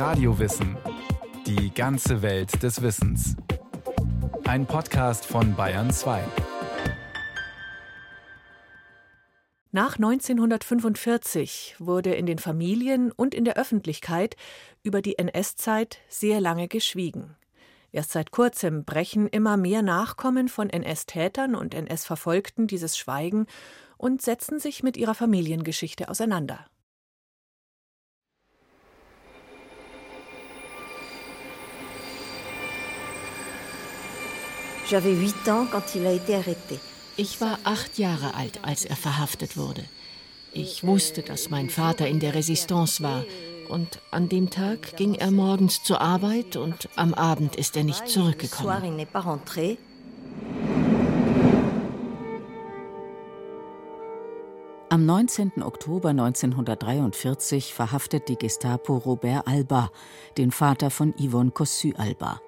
Radiowissen. Die ganze Welt des Wissens. Ein Podcast von Bayern 2. Nach 1945 wurde in den Familien und in der Öffentlichkeit über die NS-Zeit sehr lange geschwiegen. Erst seit kurzem brechen immer mehr Nachkommen von NS-Tätern und NS-Verfolgten dieses Schweigen und setzen sich mit ihrer Familiengeschichte auseinander. Ich war acht Jahre alt, als er verhaftet wurde. Ich wusste, dass mein Vater in der Resistance war. Und an dem Tag ging er morgens zur Arbeit und am Abend ist er nicht zurückgekommen. Am 19. Oktober 1943 verhaftet die Gestapo Robert Alba, den Vater von Yvonne Cossu Alba.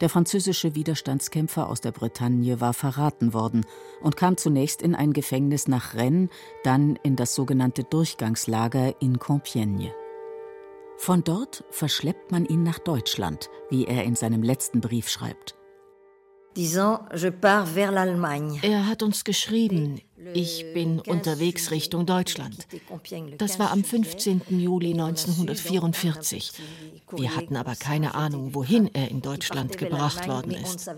Der französische Widerstandskämpfer aus der Bretagne war verraten worden und kam zunächst in ein Gefängnis nach Rennes, dann in das sogenannte Durchgangslager in Compiègne. Von dort verschleppt man ihn nach Deutschland, wie er in seinem letzten Brief schreibt. Er hat uns geschrieben, ich bin unterwegs Richtung Deutschland. Das war am 15. Juli 1944. Wir hatten aber keine Ahnung, wohin er in Deutschland gebracht worden ist.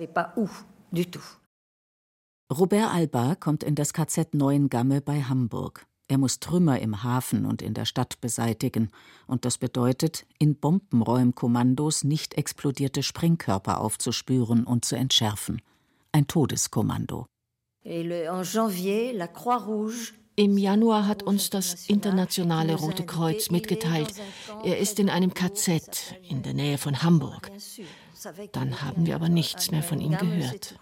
Robert Alba kommt in das KZ Neuengamme bei Hamburg. Er muss Trümmer im Hafen und in der Stadt beseitigen, und das bedeutet, in Bombenräumkommandos nicht explodierte Sprengkörper aufzuspüren und zu entschärfen. Ein Todeskommando. Im Januar hat uns das Internationale Rote Kreuz mitgeteilt, er ist in einem KZ in der Nähe von Hamburg. Dann haben wir aber nichts mehr von ihm gehört.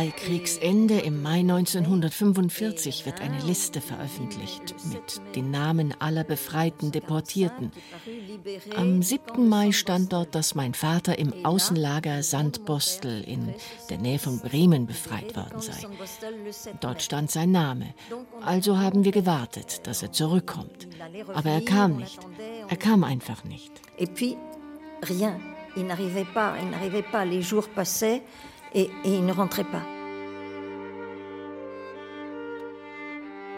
Bei Kriegsende im Mai 1945 wird eine Liste veröffentlicht mit den Namen aller befreiten Deportierten. Am 7. Mai stand dort, dass mein Vater im Außenlager Sandbostel in der Nähe von Bremen befreit worden sei. Dort stand sein Name. Also haben wir gewartet, dass er zurückkommt. Aber er kam nicht. Er kam einfach nicht. Et puis, rien. Il n'arrivait pas, il n'arrivait pas. Les jours passaient et, et il ne rentrait pas.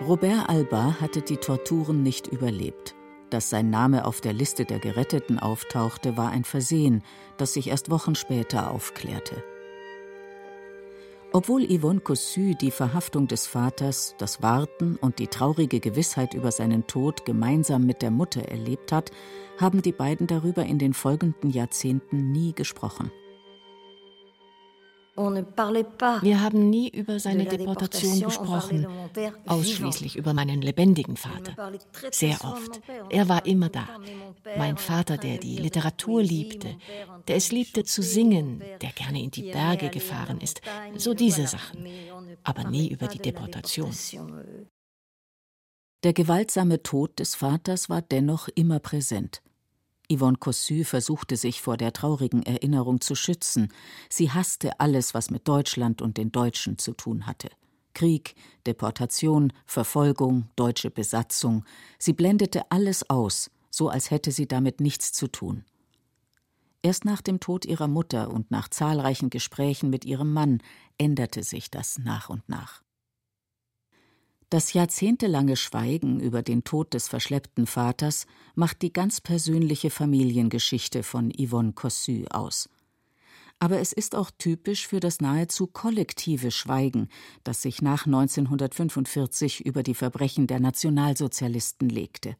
Robert Alba hatte die Torturen nicht überlebt. Dass sein Name auf der Liste der Geretteten auftauchte, war ein Versehen, das sich erst Wochen später aufklärte. Obwohl Yvonne Cossu die Verhaftung des Vaters, das Warten und die traurige Gewissheit über seinen Tod gemeinsam mit der Mutter erlebt hat, haben die beiden darüber in den folgenden Jahrzehnten nie gesprochen. Wir haben nie über seine Deportation gesprochen, ausschließlich über meinen lebendigen Vater. Sehr oft. Er war immer da. Mein Vater, der die Literatur liebte, der es liebte zu singen, der gerne in die Berge gefahren ist. So diese Sachen. Aber nie über die Deportation. Der gewaltsame Tod des Vaters war dennoch immer präsent. Yvonne Cossu versuchte sich vor der traurigen Erinnerung zu schützen. Sie hasste alles, was mit Deutschland und den Deutschen zu tun hatte. Krieg, Deportation, Verfolgung, deutsche Besatzung. Sie blendete alles aus, so als hätte sie damit nichts zu tun. Erst nach dem Tod ihrer Mutter und nach zahlreichen Gesprächen mit ihrem Mann änderte sich das nach und nach. Das jahrzehntelange Schweigen über den Tod des verschleppten Vaters macht die ganz persönliche Familiengeschichte von Yvonne Cossu aus. Aber es ist auch typisch für das nahezu kollektive Schweigen, das sich nach 1945 über die Verbrechen der Nationalsozialisten legte.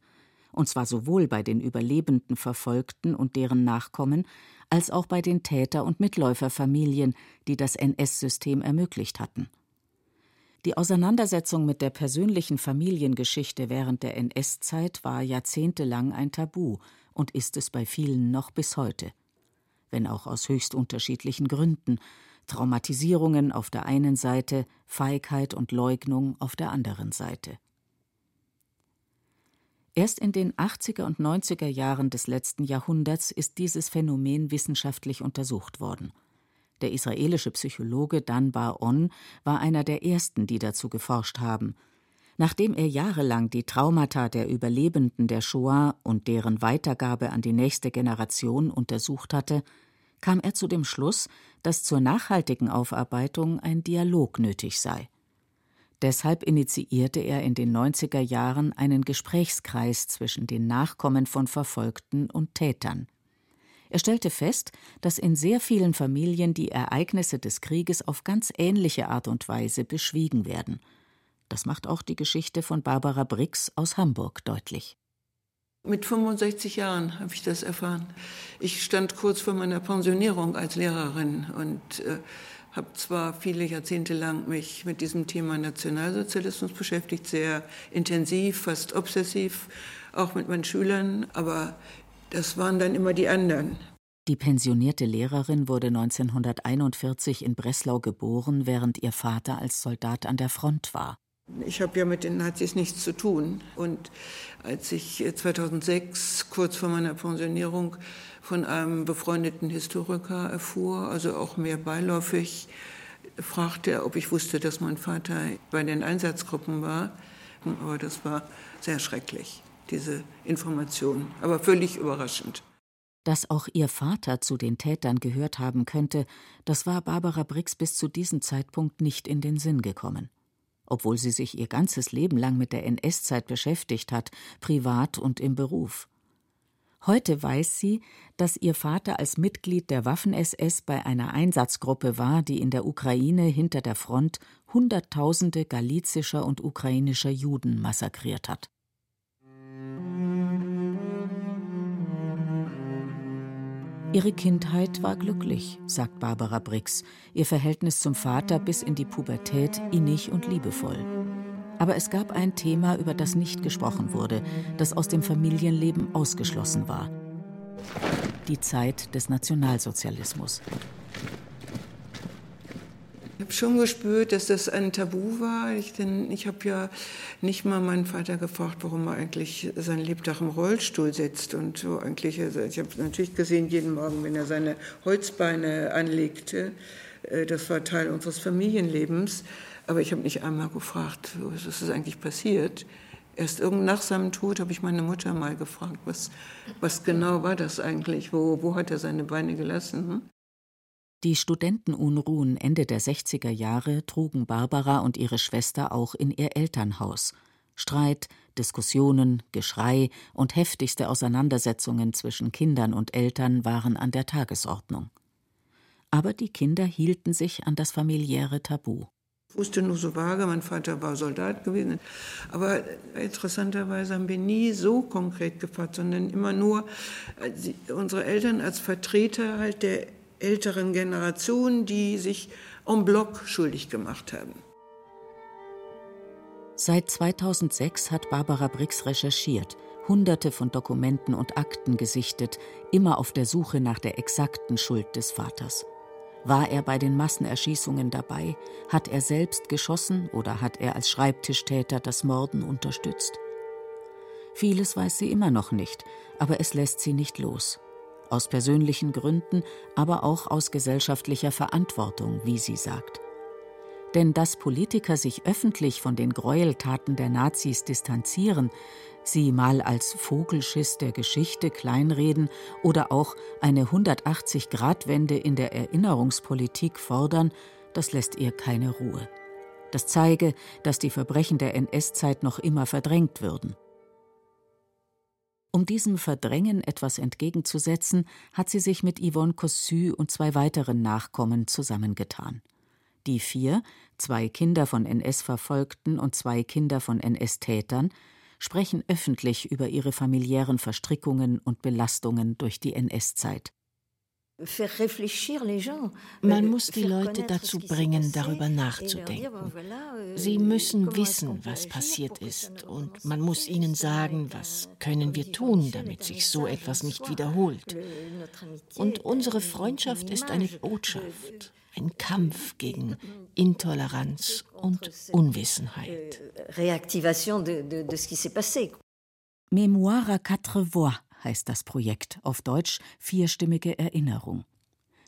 Und zwar sowohl bei den überlebenden Verfolgten und deren Nachkommen, als auch bei den Täter- und Mitläuferfamilien, die das NS-System ermöglicht hatten. Die Auseinandersetzung mit der persönlichen Familiengeschichte während der NS-Zeit war jahrzehntelang ein Tabu und ist es bei vielen noch bis heute. Wenn auch aus höchst unterschiedlichen Gründen. Traumatisierungen auf der einen Seite, Feigheit und Leugnung auf der anderen Seite. Erst in den 80er und 90er Jahren des letzten Jahrhunderts ist dieses Phänomen wissenschaftlich untersucht worden. Der israelische Psychologe Dan Bar-On war einer der ersten, die dazu geforscht haben. Nachdem er jahrelang die Traumata der Überlebenden der Shoah und deren Weitergabe an die nächste Generation untersucht hatte, kam er zu dem Schluss, dass zur nachhaltigen Aufarbeitung ein Dialog nötig sei. Deshalb initiierte er in den 90er Jahren einen Gesprächskreis zwischen den Nachkommen von Verfolgten und Tätern. Er stellte fest, dass in sehr vielen Familien die Ereignisse des Krieges auf ganz ähnliche Art und Weise beschwiegen werden. Das macht auch die Geschichte von Barbara Brix aus Hamburg deutlich. Mit 65 Jahren habe ich das erfahren. Ich stand kurz vor meiner Pensionierung als Lehrerin und äh, habe zwar viele Jahrzehnte lang mich mit diesem Thema Nationalsozialismus beschäftigt, sehr intensiv, fast obsessiv, auch mit meinen Schülern, aber das waren dann immer die anderen. Die pensionierte Lehrerin wurde 1941 in Breslau geboren, während ihr Vater als Soldat an der Front war. Ich habe ja mit den Nazis nichts zu tun. Und als ich 2006, kurz vor meiner Pensionierung, von einem befreundeten Historiker erfuhr, also auch mehr beiläufig, fragte er, ob ich wusste, dass mein Vater bei den Einsatzgruppen war. Aber das war sehr schrecklich diese Information, aber völlig überraschend. Dass auch ihr Vater zu den Tätern gehört haben könnte, das war Barbara Brix bis zu diesem Zeitpunkt nicht in den Sinn gekommen. Obwohl sie sich ihr ganzes Leben lang mit der NS-Zeit beschäftigt hat, privat und im Beruf. Heute weiß sie, dass ihr Vater als Mitglied der Waffen-SS bei einer Einsatzgruppe war, die in der Ukraine hinter der Front Hunderttausende galizischer und ukrainischer Juden massakriert hat. Ihre Kindheit war glücklich, sagt Barbara Brix, ihr Verhältnis zum Vater bis in die Pubertät innig und liebevoll. Aber es gab ein Thema, über das nicht gesprochen wurde, das aus dem Familienleben ausgeschlossen war. Die Zeit des Nationalsozialismus. Ich habe schon gespürt, dass das ein Tabu war. Ich, denn ich habe ja nicht mal meinen Vater gefragt, warum er eigentlich sein Lebtag im Rollstuhl sitzt. Und so eigentlich, also ich habe natürlich gesehen jeden Morgen, wenn er seine Holzbeine anlegte. Äh, das war Teil unseres Familienlebens. Aber ich habe nicht einmal gefragt, was ist eigentlich passiert. Erst nach seinem Tod habe ich meine Mutter mal gefragt, was, was genau war das eigentlich? Wo, wo hat er seine Beine gelassen? Die Studentenunruhen Ende der 60er Jahre trugen Barbara und ihre Schwester auch in ihr Elternhaus. Streit, Diskussionen, Geschrei und heftigste Auseinandersetzungen zwischen Kindern und Eltern waren an der Tagesordnung. Aber die Kinder hielten sich an das familiäre Tabu. Ich wusste nur so vage, mein Vater war Soldat gewesen. Aber interessanterweise haben wir nie so konkret gefragt, sondern immer nur äh, unsere Eltern als Vertreter halt der älteren Generation, die sich en bloc schuldig gemacht haben. Seit 2006 hat Barbara Brix recherchiert, Hunderte von Dokumenten und Akten gesichtet, immer auf der Suche nach der exakten Schuld des Vaters. War er bei den Massenerschießungen dabei? Hat er selbst geschossen oder hat er als Schreibtischtäter das Morden unterstützt? Vieles weiß sie immer noch nicht, aber es lässt sie nicht los aus persönlichen Gründen, aber auch aus gesellschaftlicher Verantwortung, wie sie sagt. Denn dass Politiker sich öffentlich von den Gräueltaten der Nazis distanzieren, sie mal als Vogelschiss der Geschichte kleinreden oder auch eine 180-Grad-Wende in der Erinnerungspolitik fordern, das lässt ihr keine Ruhe. Das zeige, dass die Verbrechen der NS-Zeit noch immer verdrängt würden. Um diesem Verdrängen etwas entgegenzusetzen, hat sie sich mit Yvonne Cossu und zwei weiteren Nachkommen zusammengetan. Die vier, zwei Kinder von NS-Verfolgten und zwei Kinder von NS-Tätern, sprechen öffentlich über ihre familiären Verstrickungen und Belastungen durch die NS-Zeit. Man muss die Leute dazu bringen, darüber nachzudenken. Euh, Sie müssen wissen, was passiert ist, und man muss ihnen sagen, was können wir tun, damit sich so etwas nicht wiederholt. Und unsere Freundschaft ist eine Botschaft, ein Kampf gegen Intoleranz und Unwissenheit. Mémoire à quatre voix heißt das Projekt, auf Deutsch vierstimmige Erinnerung.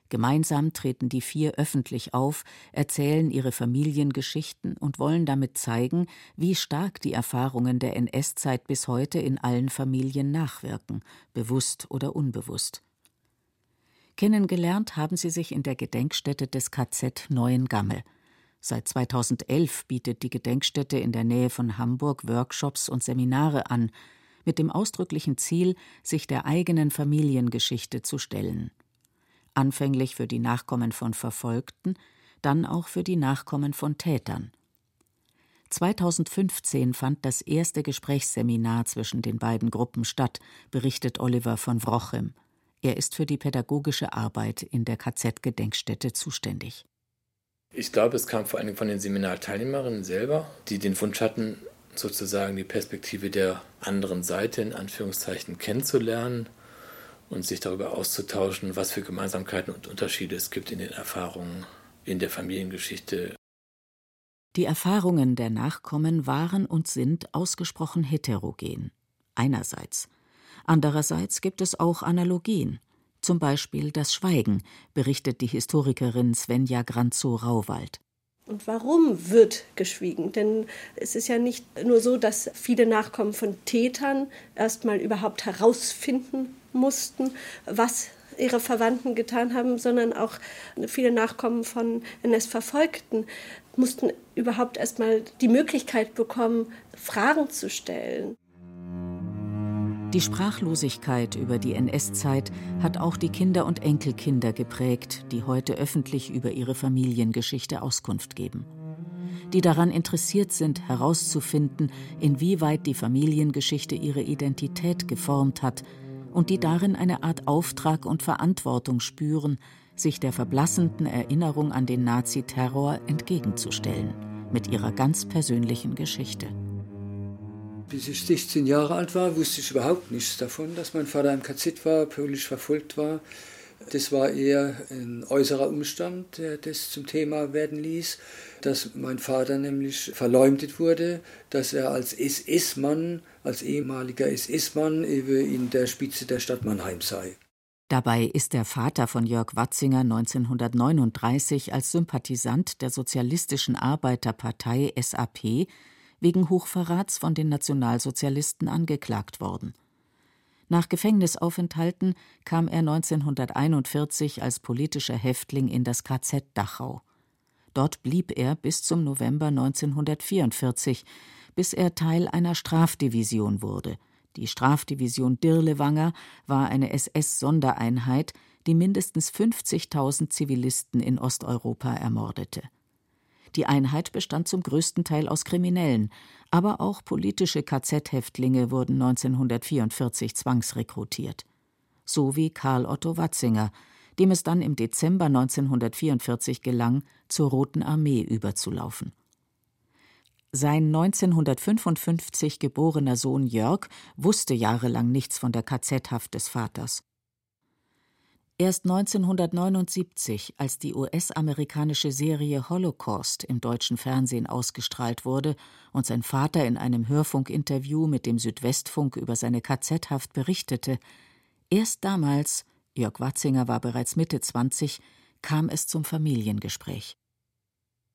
Gemeinsam treten die vier öffentlich auf, erzählen ihre Familiengeschichten und wollen damit zeigen, wie stark die Erfahrungen der NS-Zeit bis heute in allen Familien nachwirken, bewusst oder unbewusst. Kennengelernt haben sie sich in der Gedenkstätte des KZ Neuengamme. Seit 2011 bietet die Gedenkstätte in der Nähe von Hamburg Workshops und Seminare an, mit dem ausdrücklichen Ziel, sich der eigenen Familiengeschichte zu stellen anfänglich für die Nachkommen von Verfolgten, dann auch für die Nachkommen von Tätern. 2015 fand das erste Gesprächsseminar zwischen den beiden Gruppen statt, berichtet Oliver von Wrochem. Er ist für die pädagogische Arbeit in der KZ-Gedenkstätte zuständig. Ich glaube, es kam vor allem von den Seminarteilnehmerinnen selber, die den Wunsch hatten, sozusagen die Perspektive der anderen Seite in Anführungszeichen kennenzulernen und sich darüber auszutauschen, was für Gemeinsamkeiten und Unterschiede es gibt in den Erfahrungen in der Familiengeschichte. Die Erfahrungen der Nachkommen waren und sind ausgesprochen heterogen. Einerseits. Andererseits gibt es auch Analogien. Zum Beispiel das Schweigen, berichtet die Historikerin Svenja Granzow-Rauwald. Und warum wird geschwiegen? Denn es ist ja nicht nur so, dass viele Nachkommen von Tätern erstmal überhaupt herausfinden mussten, was ihre Verwandten getan haben, sondern auch viele Nachkommen von NS-Verfolgten mussten überhaupt erstmal die Möglichkeit bekommen, Fragen zu stellen. Die Sprachlosigkeit über die NS-Zeit hat auch die Kinder und Enkelkinder geprägt, die heute öffentlich über ihre Familiengeschichte Auskunft geben. Die daran interessiert sind, herauszufinden, inwieweit die Familiengeschichte ihre Identität geformt hat und die darin eine Art Auftrag und Verantwortung spüren, sich der verblassenden Erinnerung an den Naziterror entgegenzustellen, mit ihrer ganz persönlichen Geschichte. Bis ich 16 Jahre alt war, wusste ich überhaupt nichts davon, dass mein Vater im KZ war, politisch verfolgt war. Das war eher ein äußerer Umstand, der das zum Thema werden ließ, dass mein Vater nämlich verleumdet wurde, dass er als SS-Mann, als ehemaliger SS-Mann in der Spitze der Stadt Mannheim sei. Dabei ist der Vater von Jörg Watzinger 1939 als Sympathisant der Sozialistischen Arbeiterpartei SAP wegen Hochverrats von den Nationalsozialisten angeklagt worden. Nach Gefängnisaufenthalten kam er 1941 als politischer Häftling in das KZ Dachau. Dort blieb er bis zum November 1944, bis er Teil einer Strafdivision wurde. Die Strafdivision Dirlewanger war eine SS-Sondereinheit, die mindestens 50.000 Zivilisten in Osteuropa ermordete. Die Einheit bestand zum größten Teil aus Kriminellen, aber auch politische KZ-Häftlinge wurden 1944 zwangsrekrutiert. So wie Karl Otto Watzinger, dem es dann im Dezember 1944 gelang, zur Roten Armee überzulaufen. Sein 1955 geborener Sohn Jörg wusste jahrelang nichts von der KZ-Haft des Vaters. Erst 1979, als die US-amerikanische Serie Holocaust im deutschen Fernsehen ausgestrahlt wurde und sein Vater in einem Hörfunkinterview mit dem Südwestfunk über seine KZ-Haft berichtete, erst damals, Jörg Watzinger war bereits Mitte 20, kam es zum Familiengespräch.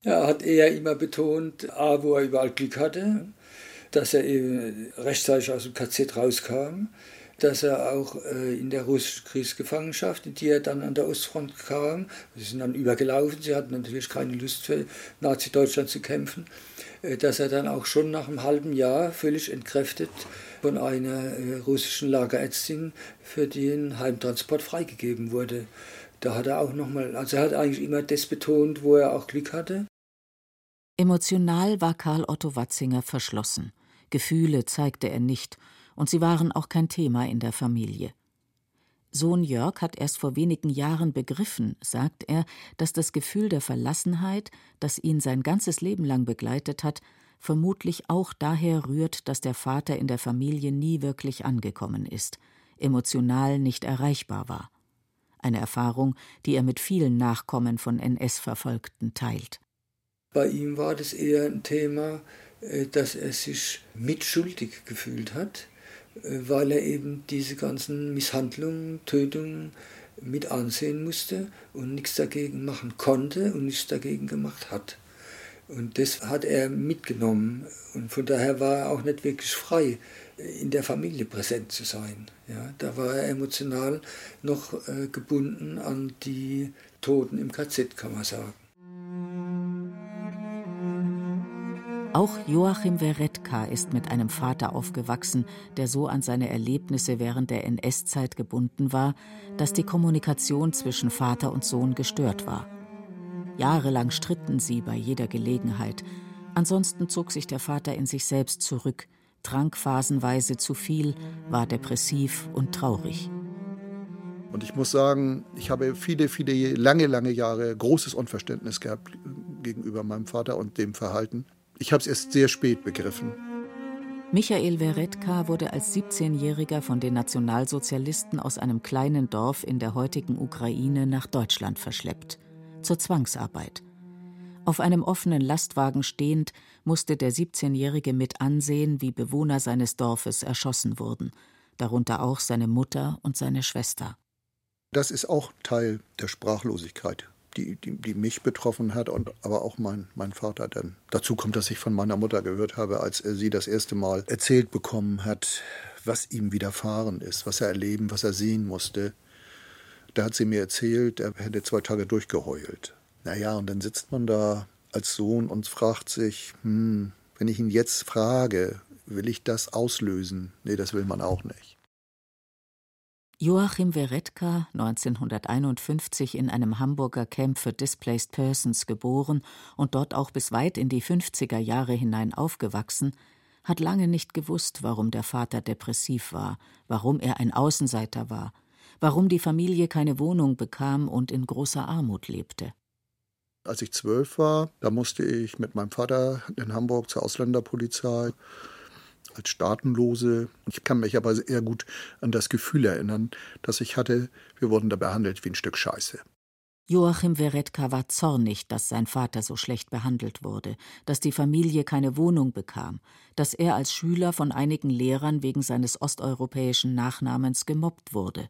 Er hat eher immer betont, A, wo er überall Glück hatte, dass er rechtzeitig aus dem KZ rauskam, dass er auch äh, in der russischen Kriegsgefangenschaft, in die er dann an der Ostfront kam, sie sind dann übergelaufen, sie hatten natürlich keine Lust für Nazi-Deutschland zu kämpfen, äh, dass er dann auch schon nach einem halben Jahr völlig entkräftet von einer äh, russischen Lagerärztin für den Heimtransport freigegeben wurde. Da hat er auch nochmal, also er hat eigentlich immer das betont, wo er auch Glück hatte. Emotional war Karl Otto Watzinger verschlossen. Gefühle zeigte er nicht und sie waren auch kein Thema in der Familie. Sohn Jörg hat erst vor wenigen Jahren begriffen, sagt er, dass das Gefühl der Verlassenheit, das ihn sein ganzes Leben lang begleitet hat, vermutlich auch daher rührt, dass der Vater in der Familie nie wirklich angekommen ist, emotional nicht erreichbar war. Eine Erfahrung, die er mit vielen Nachkommen von NS-Verfolgten teilt. Bei ihm war das eher ein Thema, äh, dass er sich mitschuldig gefühlt hat, weil er eben diese ganzen Misshandlungen, Tötungen mit ansehen musste und nichts dagegen machen konnte und nichts dagegen gemacht hat. Und das hat er mitgenommen. Und von daher war er auch nicht wirklich frei, in der Familie präsent zu sein. Ja, da war er emotional noch äh, gebunden an die Toten im KZ, kann man sagen. Auch Joachim Weretka ist mit einem Vater aufgewachsen, der so an seine Erlebnisse während der NS-Zeit gebunden war, dass die Kommunikation zwischen Vater und Sohn gestört war. Jahrelang stritten sie bei jeder Gelegenheit. Ansonsten zog sich der Vater in sich selbst zurück, trank phasenweise zu viel, war depressiv und traurig. Und ich muss sagen, ich habe viele, viele, lange, lange Jahre großes Unverständnis gehabt gegenüber meinem Vater und dem Verhalten. Ich habe es erst sehr spät begriffen. Michael Weretka wurde als 17-Jähriger von den Nationalsozialisten aus einem kleinen Dorf in der heutigen Ukraine nach Deutschland verschleppt. Zur Zwangsarbeit. Auf einem offenen Lastwagen stehend musste der 17-Jährige mit ansehen, wie Bewohner seines Dorfes erschossen wurden, darunter auch seine Mutter und seine Schwester. Das ist auch Teil der Sprachlosigkeit die, die, die, mich betroffen hat und aber auch mein, mein Vater dann. Dazu kommt, dass ich von meiner Mutter gehört habe, als er sie das erste Mal erzählt bekommen hat, was ihm widerfahren ist, was er erleben, was er sehen musste. Da hat sie mir erzählt, er hätte zwei Tage durchgeheult. Naja, und dann sitzt man da als Sohn und fragt sich, hm, wenn ich ihn jetzt frage, will ich das auslösen? Nee, das will man auch nicht. Joachim Weretka, 1951 in einem Hamburger Camp für Displaced Persons geboren und dort auch bis weit in die 50er Jahre hinein aufgewachsen, hat lange nicht gewusst, warum der Vater depressiv war, warum er ein Außenseiter war, warum die Familie keine Wohnung bekam und in großer Armut lebte. Als ich zwölf war, da musste ich mit meinem Vater in Hamburg zur Ausländerpolizei als Staatenlose. Ich kann mich aber sehr gut an das Gefühl erinnern, das ich hatte, wir wurden da behandelt wie ein Stück Scheiße. Joachim Weretka war zornig, dass sein Vater so schlecht behandelt wurde, dass die Familie keine Wohnung bekam, dass er als Schüler von einigen Lehrern wegen seines osteuropäischen Nachnamens gemobbt wurde.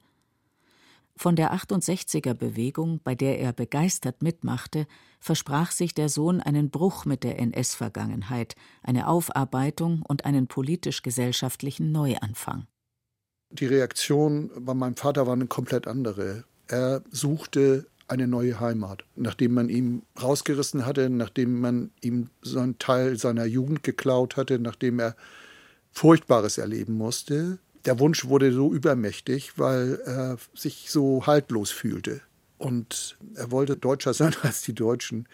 Von der 68er Bewegung, bei der er begeistert mitmachte, versprach sich der Sohn einen Bruch mit der NS-Vergangenheit, eine Aufarbeitung und einen politisch-gesellschaftlichen Neuanfang. Die Reaktion bei meinem Vater war eine komplett andere. Er suchte eine neue Heimat. Nachdem man ihn rausgerissen hatte, nachdem man ihm so einen Teil seiner Jugend geklaut hatte, nachdem er Furchtbares erleben musste, der Wunsch wurde so übermächtig, weil er sich so haltlos fühlte. Und er wollte Deutscher sein als die Deutschen.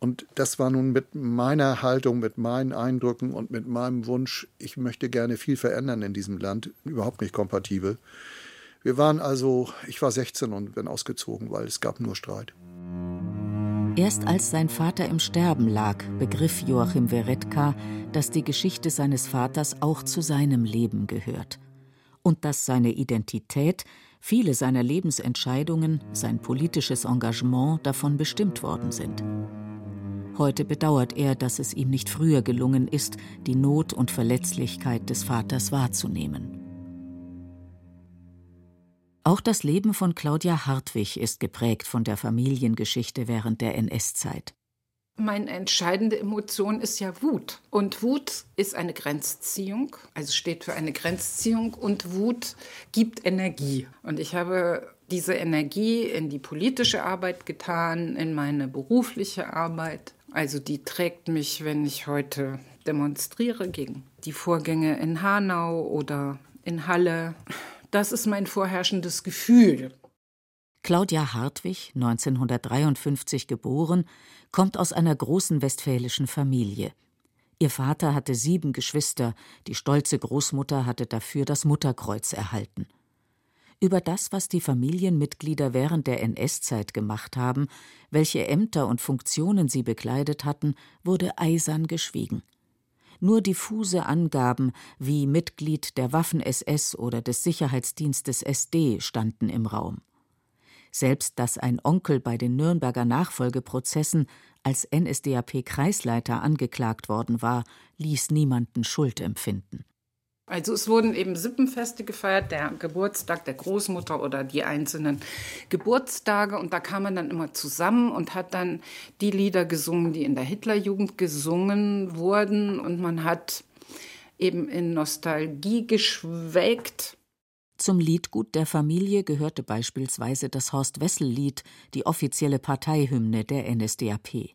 Und das war nun mit meiner Haltung, mit meinen Eindrücken und mit meinem Wunsch, ich möchte gerne viel verändern in diesem Land, überhaupt nicht kompatibel. Wir waren also, ich war 16 und bin ausgezogen, weil es gab nur Streit. Erst als sein Vater im Sterben lag, begriff Joachim Weretka, dass die Geschichte seines Vaters auch zu seinem Leben gehört und dass seine Identität, viele seiner Lebensentscheidungen, sein politisches Engagement davon bestimmt worden sind. Heute bedauert er, dass es ihm nicht früher gelungen ist, die Not und Verletzlichkeit des Vaters wahrzunehmen. Auch das Leben von Claudia Hartwig ist geprägt von der Familiengeschichte während der NS-Zeit. Meine entscheidende Emotion ist ja Wut. Und Wut ist eine Grenzziehung, also steht für eine Grenzziehung und Wut gibt Energie. Und ich habe diese Energie in die politische Arbeit getan, in meine berufliche Arbeit. Also die trägt mich, wenn ich heute demonstriere gegen die Vorgänge in Hanau oder in Halle. Das ist mein vorherrschendes Gefühl. Claudia Hartwig, 1953 geboren, kommt aus einer großen westfälischen Familie. Ihr Vater hatte sieben Geschwister, die stolze Großmutter hatte dafür das Mutterkreuz erhalten. Über das, was die Familienmitglieder während der NS-Zeit gemacht haben, welche Ämter und Funktionen sie bekleidet hatten, wurde eisern geschwiegen. Nur diffuse Angaben wie Mitglied der Waffen-SS oder des Sicherheitsdienstes SD standen im Raum. Selbst dass ein Onkel bei den Nürnberger Nachfolgeprozessen als NSDAP-Kreisleiter angeklagt worden war, ließ niemanden Schuld empfinden. Also es wurden eben Sippenfeste gefeiert, der Geburtstag der Großmutter oder die einzelnen Geburtstage. Und da kam man dann immer zusammen und hat dann die Lieder gesungen, die in der Hitlerjugend gesungen wurden. Und man hat eben in Nostalgie geschwelgt. Zum Liedgut der Familie gehörte beispielsweise das Horst-Wessel-Lied, die offizielle Parteihymne der NSDAP.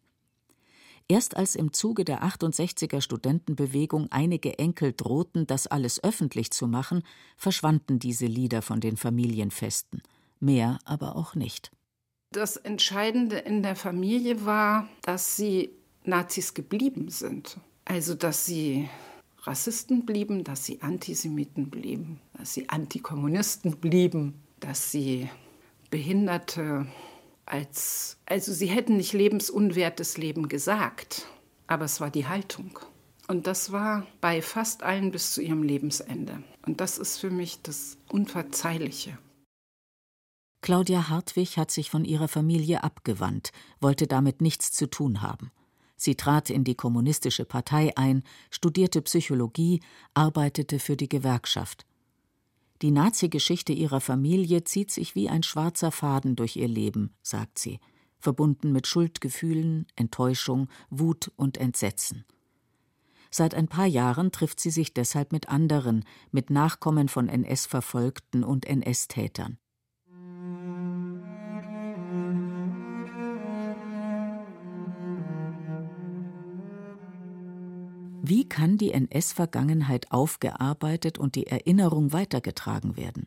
Erst als im Zuge der 68er Studentenbewegung einige Enkel drohten, das alles öffentlich zu machen, verschwanden diese Lieder von den Familienfesten. Mehr aber auch nicht. Das Entscheidende in der Familie war, dass sie Nazis geblieben sind. Also, dass sie Rassisten blieben, dass sie Antisemiten blieben, dass sie Antikommunisten blieben, dass sie Behinderte als, also sie hätten nicht lebensunwertes Leben gesagt, aber es war die Haltung. Und das war bei fast allen bis zu ihrem Lebensende. Und das ist für mich das Unverzeihliche. Claudia Hartwig hat sich von ihrer Familie abgewandt, wollte damit nichts zu tun haben. Sie trat in die Kommunistische Partei ein, studierte Psychologie, arbeitete für die Gewerkschaft. Die Nazi-Geschichte ihrer Familie zieht sich wie ein schwarzer Faden durch ihr Leben, sagt sie, verbunden mit Schuldgefühlen, Enttäuschung, Wut und Entsetzen. Seit ein paar Jahren trifft sie sich deshalb mit anderen, mit Nachkommen von NS-Verfolgten und NS-Tätern. Wie kann die NS-Vergangenheit aufgearbeitet und die Erinnerung weitergetragen werden?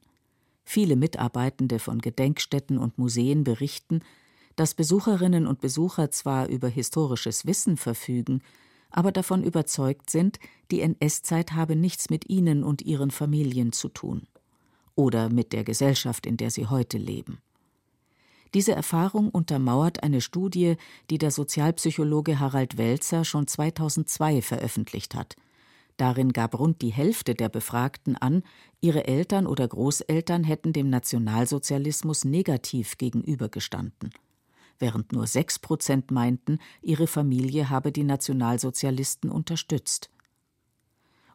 Viele Mitarbeitende von Gedenkstätten und Museen berichten, dass Besucherinnen und Besucher zwar über historisches Wissen verfügen, aber davon überzeugt sind, die NS-Zeit habe nichts mit ihnen und ihren Familien zu tun oder mit der Gesellschaft, in der sie heute leben. Diese Erfahrung untermauert eine Studie, die der Sozialpsychologe Harald Welzer schon 2002 veröffentlicht hat. Darin gab rund die Hälfte der Befragten an, ihre Eltern oder Großeltern hätten dem Nationalsozialismus negativ gegenübergestanden, während nur sechs Prozent meinten, ihre Familie habe die Nationalsozialisten unterstützt.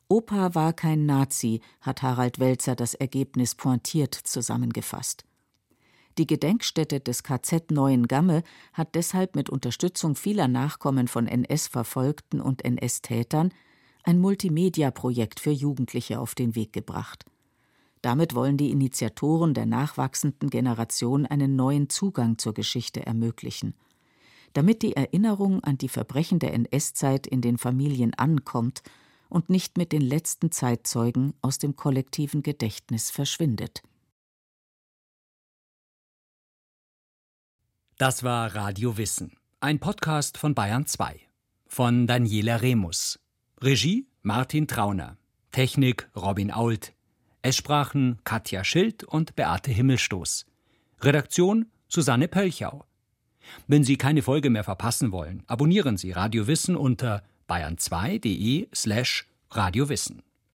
Opa war kein Nazi, hat Harald Welzer das Ergebnis pointiert zusammengefasst. Die Gedenkstätte des KZ Neuengamme hat deshalb mit Unterstützung vieler Nachkommen von NS-Verfolgten und NS-Tätern ein Multimedia-Projekt für Jugendliche auf den Weg gebracht. Damit wollen die Initiatoren der nachwachsenden Generation einen neuen Zugang zur Geschichte ermöglichen. Damit die Erinnerung an die Verbrechen der NS-Zeit in den Familien ankommt und nicht mit den letzten Zeitzeugen aus dem kollektiven Gedächtnis verschwindet. Das war Radio Wissen, ein Podcast von Bayern 2. Von Daniela Remus. Regie Martin Trauner. Technik Robin Ault. Es sprachen Katja Schild und Beate Himmelstoß. Redaktion Susanne Pölchau. Wenn Sie keine Folge mehr verpassen wollen, abonnieren Sie Radio Wissen unter bayern2.de slash radiowissen.